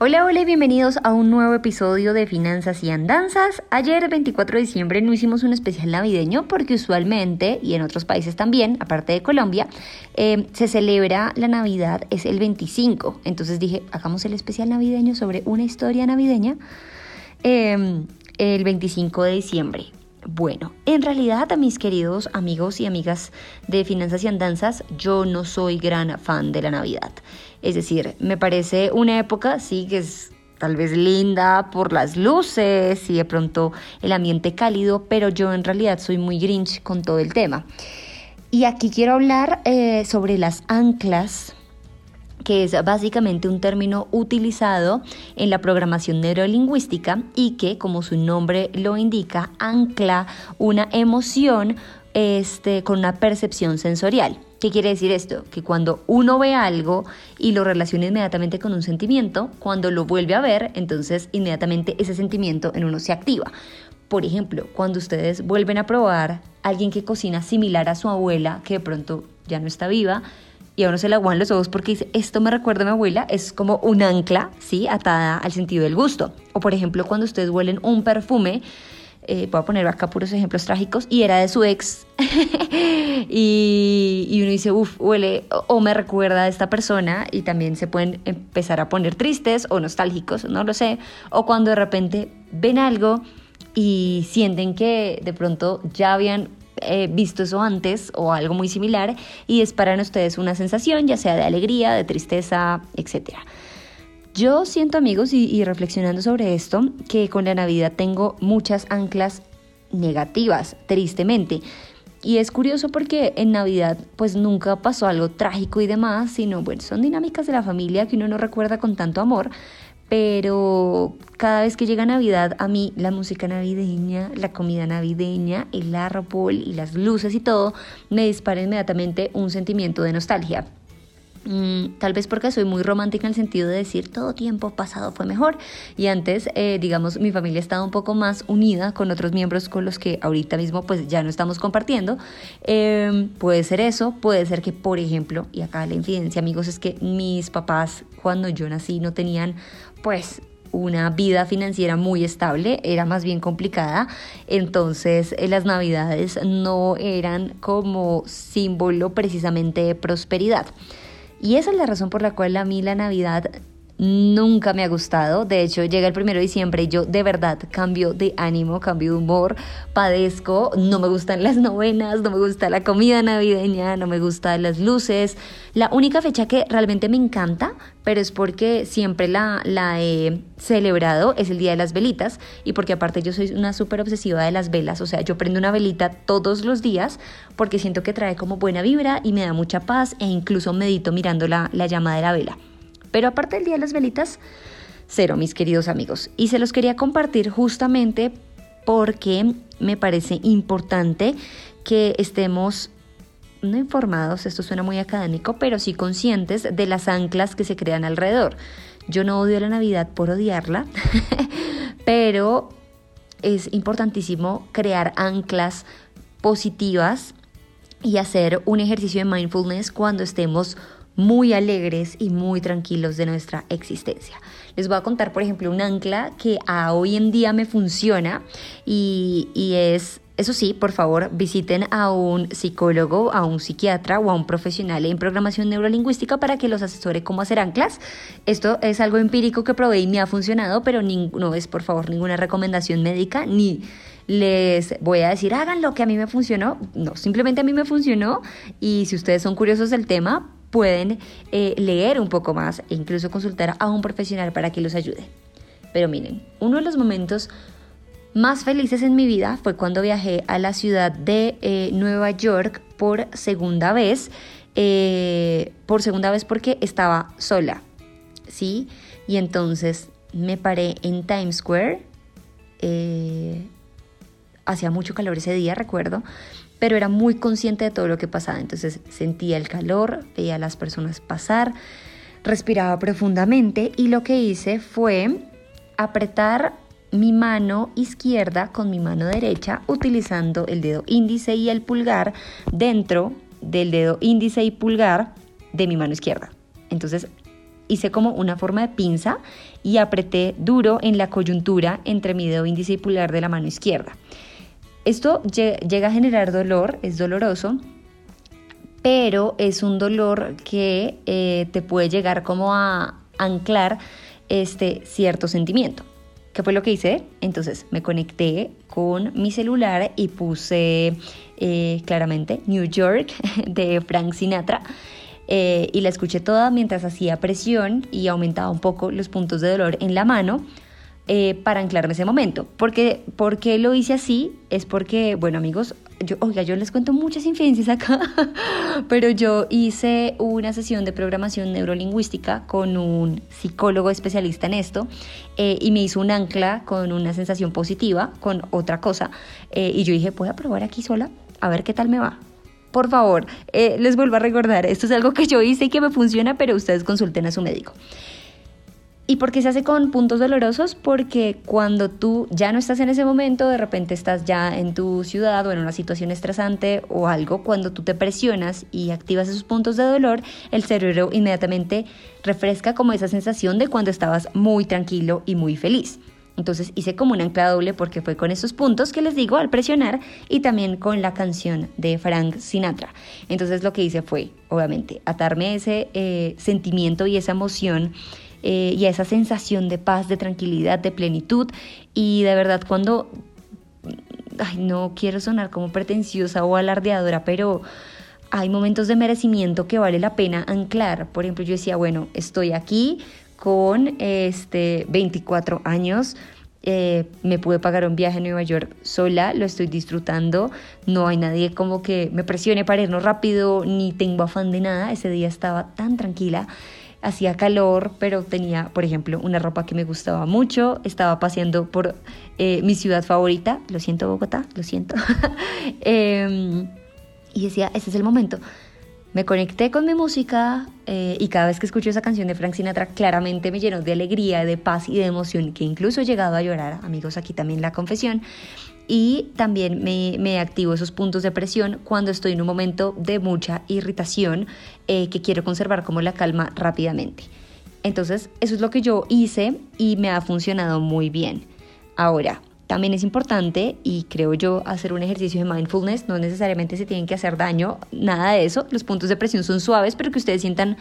Hola, hola y bienvenidos a un nuevo episodio de Finanzas y Andanzas. Ayer, 24 de diciembre, no hicimos un especial navideño porque usualmente, y en otros países también, aparte de Colombia, eh, se celebra la Navidad, es el 25. Entonces dije, hagamos el especial navideño sobre una historia navideña eh, el 25 de diciembre. Bueno, en realidad, mis queridos amigos y amigas de Finanzas y Andanzas, yo no soy gran fan de la Navidad. Es decir, me parece una época, sí, que es tal vez linda por las luces y de pronto el ambiente cálido, pero yo en realidad soy muy grinch con todo el tema. Y aquí quiero hablar eh, sobre las anclas que es básicamente un término utilizado en la programación neurolingüística y que, como su nombre lo indica, ancla una emoción este, con una percepción sensorial. ¿Qué quiere decir esto? Que cuando uno ve algo y lo relaciona inmediatamente con un sentimiento, cuando lo vuelve a ver, entonces inmediatamente ese sentimiento en uno se activa. Por ejemplo, cuando ustedes vuelven a probar a alguien que cocina similar a su abuela, que de pronto ya no está viva, y a uno se le aguan los ojos porque dice, esto me recuerda a mi abuela, es como un ancla, ¿sí? Atada al sentido del gusto. O por ejemplo, cuando ustedes huelen un perfume, eh, voy a poner acá puros ejemplos trágicos, y era de su ex, y, y, uno dice, uff, huele, o, me recuerda a esta persona, y también se pueden empezar a poner tristes o nostálgicos, no lo sé, o cuando de repente ven algo y sienten que de pronto ya habían eh, visto eso antes o algo muy similar y es para ustedes una sensación, ya sea de alegría, de tristeza, etc. Yo siento amigos y, y reflexionando sobre esto, que con la Navidad tengo muchas anclas negativas, tristemente. Y es curioso porque en Navidad pues nunca pasó algo trágico y demás, sino bueno, son dinámicas de la familia que uno no recuerda con tanto amor, pero cada vez que llega Navidad, a mí la música navideña, la comida navideña, el árbol y las luces y todo, me dispara inmediatamente un sentimiento de nostalgia. Mm, tal vez porque soy muy romántica en el sentido de decir todo tiempo pasado fue mejor y antes, eh, digamos, mi familia estaba un poco más unida con otros miembros con los que ahorita mismo pues ya no estamos compartiendo. Em, puede ser eso, puede ser que, por ejemplo, y acá la infidencia amigos es que mis papás cuando yo nací no tenían pues una vida financiera muy estable, era más bien complicada, entonces eh, las navidades no eran como símbolo precisamente de prosperidad. Y esa es la razón por la cual a mí la Navidad nunca me ha gustado. De hecho, llega el primero de diciembre y yo de verdad cambio de ánimo, cambio de humor, padezco, no me gustan las novenas, no me gusta la comida navideña, no me gustan las luces. La única fecha que realmente me encanta, pero es porque siempre la, he celebrado, es el Día de las Velitas y porque aparte yo soy una súper obsesiva de las velas, o sea, yo prendo una velita todos los días porque siento que trae como buena vibra y me da mucha paz e incluso medito mirando la llama de la vela. Pero aparte del Día de las Velitas, cero, mis queridos amigos. Y se los quería compartir justamente porque me parece importante que estemos no informados, esto suena muy académico, pero sí conscientes de las anclas que se crean alrededor. Yo no odio la Navidad por odiarla, pero es importantísimo crear anclas positivas y hacer un ejercicio de mindfulness cuando estemos muy alegres y muy tranquilos de nuestra existencia. Les voy a contar, por ejemplo, un ancla que a hoy en día me funciona y, y es eso sí, por favor, visiten a un psicólogo, a un psiquiatra o a un profesional en programación neurolingüística para que los asesore cómo hacer anclas. Esto es algo empírico que probé y me ha funcionado, pero no es, por favor, ninguna recomendación médica ni les voy a decir hagan lo que a mí me funcionó. No, simplemente a mí me funcionó y si ustedes son curiosos del tema, pueden eh, leer un poco más e incluso consultar a un profesional para que los ayude. Pero miren, uno de los momentos más felices en mi vida fue cuando viajé a la ciudad de eh, Nueva York por segunda vez, eh, por segunda vez porque estaba sola, ¿sí? Y entonces me paré en Times Square hacía mucho calor ese día, recuerdo, pero era muy consciente de todo lo que pasaba. Entonces sentía el calor, veía a las personas pasar, respiraba profundamente y lo que hice fue apretar mi mano izquierda con mi mano derecha utilizando el dedo índice y el pulgar dentro del dedo índice y pulgar de mi mano izquierda. Entonces hice como una forma de pinza y apreté duro en la coyuntura entre mi dedo índice y pulgar de la mano izquierda. Esto llega a generar dolor, es doloroso, pero es un dolor que eh, te puede llegar como a anclar este cierto sentimiento. ¿Qué fue lo que hice? Entonces me conecté con mi celular y puse eh, claramente New York de Frank Sinatra eh, y la escuché toda mientras hacía presión y aumentaba un poco los puntos de dolor en la mano. Eh, para anclarme ese momento. Porque, ¿Por qué lo hice así? Es porque, bueno amigos, yo, oiga, yo les cuento muchas infidencias acá, pero yo hice una sesión de programación neurolingüística con un psicólogo especialista en esto eh, y me hizo un ancla con una sensación positiva, con otra cosa. y yo dije, a probar aquí sola, a ver qué tal me va. Por favor, eh, les vuelvo a recordar, esto es algo que yo hice y que me funciona, pero ustedes consulten a su médico. ¿Y por qué se hace con puntos dolorosos? Porque cuando tú ya no estás en ese momento, de repente estás ya en tu ciudad o en una situación estresante o algo, cuando tú te presionas y activas esos puntos de dolor, el cerebro inmediatamente refresca como esa sensación de cuando estabas muy tranquilo y muy feliz. Entonces hice como un ancla doble porque fue con esos puntos que les digo al presionar y también con la canción de Frank Sinatra. Entonces lo que hice fue, obviamente, atarme ese eh, sentimiento y esa emoción eh, y a esa sensación de paz, de tranquilidad, de plenitud. Y de verdad cuando, ay, no quiero sonar como pretenciosa o alardeadora, pero hay momentos de merecimiento que vale la pena anclar. Por ejemplo, yo decía, bueno, estoy aquí con este, 24 años. Eh, me pude pagar un viaje a Nueva York sola, lo estoy disfrutando, no hay nadie como que me presione para irnos rápido, ni tengo afán de nada, ese día estaba tan tranquila, hacía calor, pero tenía, por ejemplo, una ropa que me gustaba mucho, estaba paseando por eh, mi ciudad favorita, lo siento Bogotá, lo siento, em, y decía, ese es el momento me conecté con mi música eh, y cada vez que escucho esa canción de Frank Sinatra claramente me llenó de alegría, de paz y de emoción, que incluso he llegado a llorar, amigos, aquí también la confesión. Y también me, activo esos puntos de presión cuando estoy en un momento de mucha irritación eh, que quiero conservar como la calma rápidamente. Entonces, eso es lo que yo hice y me ha funcionado muy bien. Ahora, también es importante, y creo yo, hacer un ejercicio de mindfulness. No necesariamente se tienen que hacer daño, nada de eso. Los puntos de presión son suaves, pero que ustedes sientan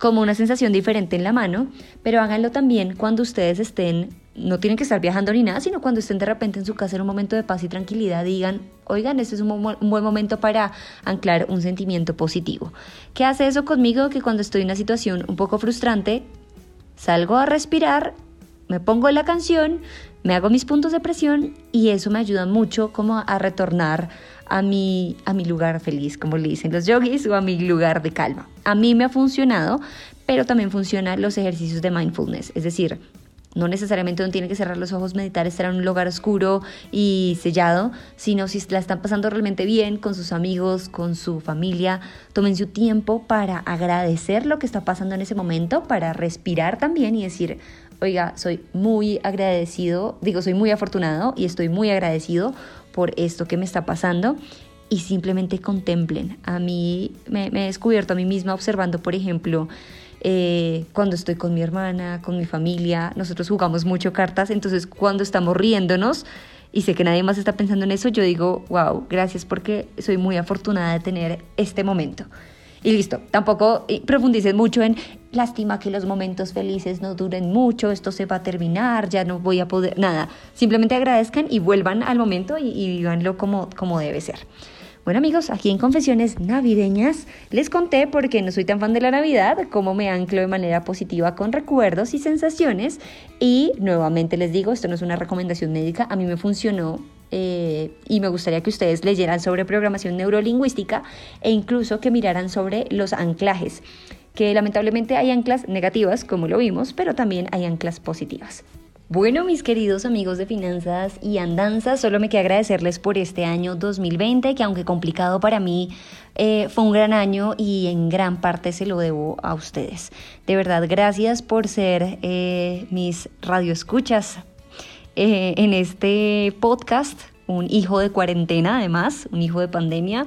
como una sensación diferente en la mano. Pero háganlo también cuando ustedes estén, no tienen que estar viajando ni nada, sino cuando estén de repente en su casa en un momento de paz y tranquilidad, digan, oigan, este es un, buen momento para anclar un sentimiento positivo. ¿Qué hace eso conmigo? Que cuando estoy en una situación un poco frustrante, salgo a respirar, me pongo la canción me hago mis puntos de presión y eso me ayuda mucho como a retornar a mi, a mi lugar feliz, como le dicen los yogis, o a mi lugar de calma. A mí me ha funcionado, pero también funcionan los ejercicios de mindfulness, es decir, no necesariamente uno tiene que cerrar los ojos, meditar, estar en un lugar oscuro y sellado, sino si la están pasando realmente bien con sus amigos, con su familia, tomen su tiempo para agradecer lo que está pasando en ese momento, para respirar también y decir, oiga, soy muy agradecido, digo, soy muy afortunado y estoy muy agradecido por esto que me está pasando y simplemente contemplen. A mí me, he descubierto a mí misma observando, por ejemplo, eh, cuando estoy con mi hermana, con mi familia, nosotros jugamos mucho cartas, entonces cuando estamos riéndonos y sé que nadie más está pensando en eso, yo digo, wow, gracias porque soy muy afortunada de tener este momento. Y listo, tampoco profundicen mucho en lástima que los momentos felices no duren mucho, esto se va a terminar, ya no voy a poder, nada. Simplemente agradezcan y vuelvan al momento y, y como, como debe ser. Bueno amigos, aquí en Confesiones Navideñas les conté, porque no soy tan fan de la Navidad, cómo me anclo de manera positiva con recuerdos y sensaciones. Y nuevamente les digo, esto no es una recomendación médica, a mí me funcionó eh, y me gustaría que ustedes leyeran sobre programación neurolingüística e incluso que miraran sobre los anclajes, que lamentablemente hay anclas negativas, como lo vimos, pero también hay anclas positivas. Bueno, mis queridos amigos de finanzas y andanzas, solo me queda agradecerles por este año 2020, que aunque complicado para mí, eh, fue un gran año y en gran parte se lo debo a ustedes. De verdad, gracias por ser eh, mis radioescuchas eh, en este podcast un hijo de cuarentena además, un hijo de pandemia.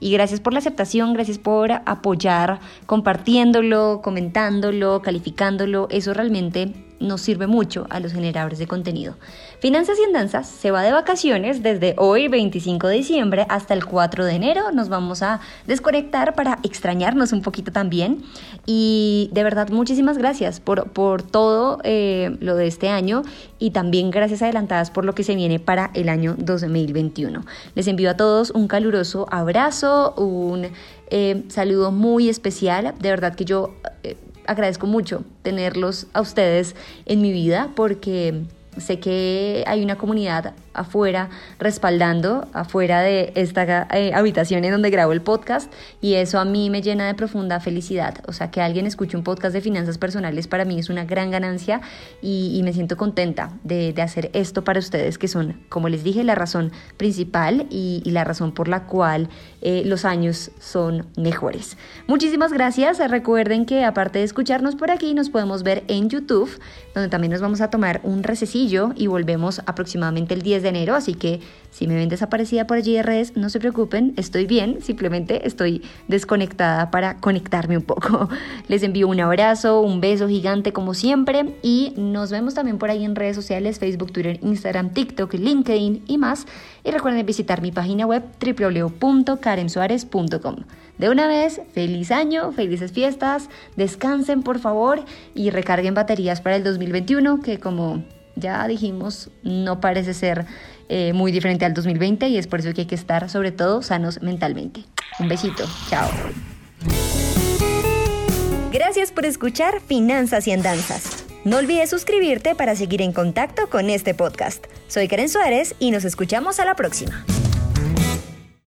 Y gracias por la aceptación, gracias por apoyar compartiéndolo, comentándolo, calificándolo. Eso realmente nos sirve mucho a los generadores de contenido. Finanzas y Andanzas se va de vacaciones desde hoy 25 de diciembre hasta el 4 de enero. Nos vamos a desconectar para extrañarnos un poquito también. Y de verdad muchísimas gracias por, por todo eh, lo de este año y también gracias adelantadas por lo que se viene para el año 2021. Les envío a todos un caluroso abrazo, un eh, saludo muy especial. De verdad que yo... Eh, agradezco mucho tenerlos a ustedes en mi vida porque sé que hay una comunidad afuera respaldando, afuera de esta eh, habitación en donde grabo el podcast y eso a mí me llena de profunda felicidad. O sea, que alguien escuche un podcast de finanzas personales para mí es una gran ganancia y, me siento contenta de, hacer esto para ustedes, que son, como les dije, la razón principal y, la razón por la cual eh, los años son mejores. Muchísimas gracias. Recuerden que aparte de escucharnos por aquí, nos podemos ver en YouTube, donde también nos vamos a tomar un rececillo y volvemos aproximadamente el 10 de enero, así que si me ven desaparecida por allí de redes, no se preocupen, estoy bien, simplemente estoy desconectada para conectarme un poco. Les envío un abrazo, un beso gigante como siempre y nos vemos también por ahí en redes sociales, Facebook, Twitter, Instagram, TikTok, LinkedIn y más. Y recuerden visitar mi página web www.karensuarez.com. De una vez, feliz año, felices fiestas, descansen por favor y recarguen baterías para el 2021 que como ya dijimos, no parece ser eh, muy diferente al 2020 y es por eso que hay que estar sobre todo sanos mentalmente. Un besito, chao. Gracias por escuchar Finanzas y Andanzas. No olvides suscribirte para seguir en contacto con este podcast. Soy Karen Suárez y nos escuchamos a la próxima.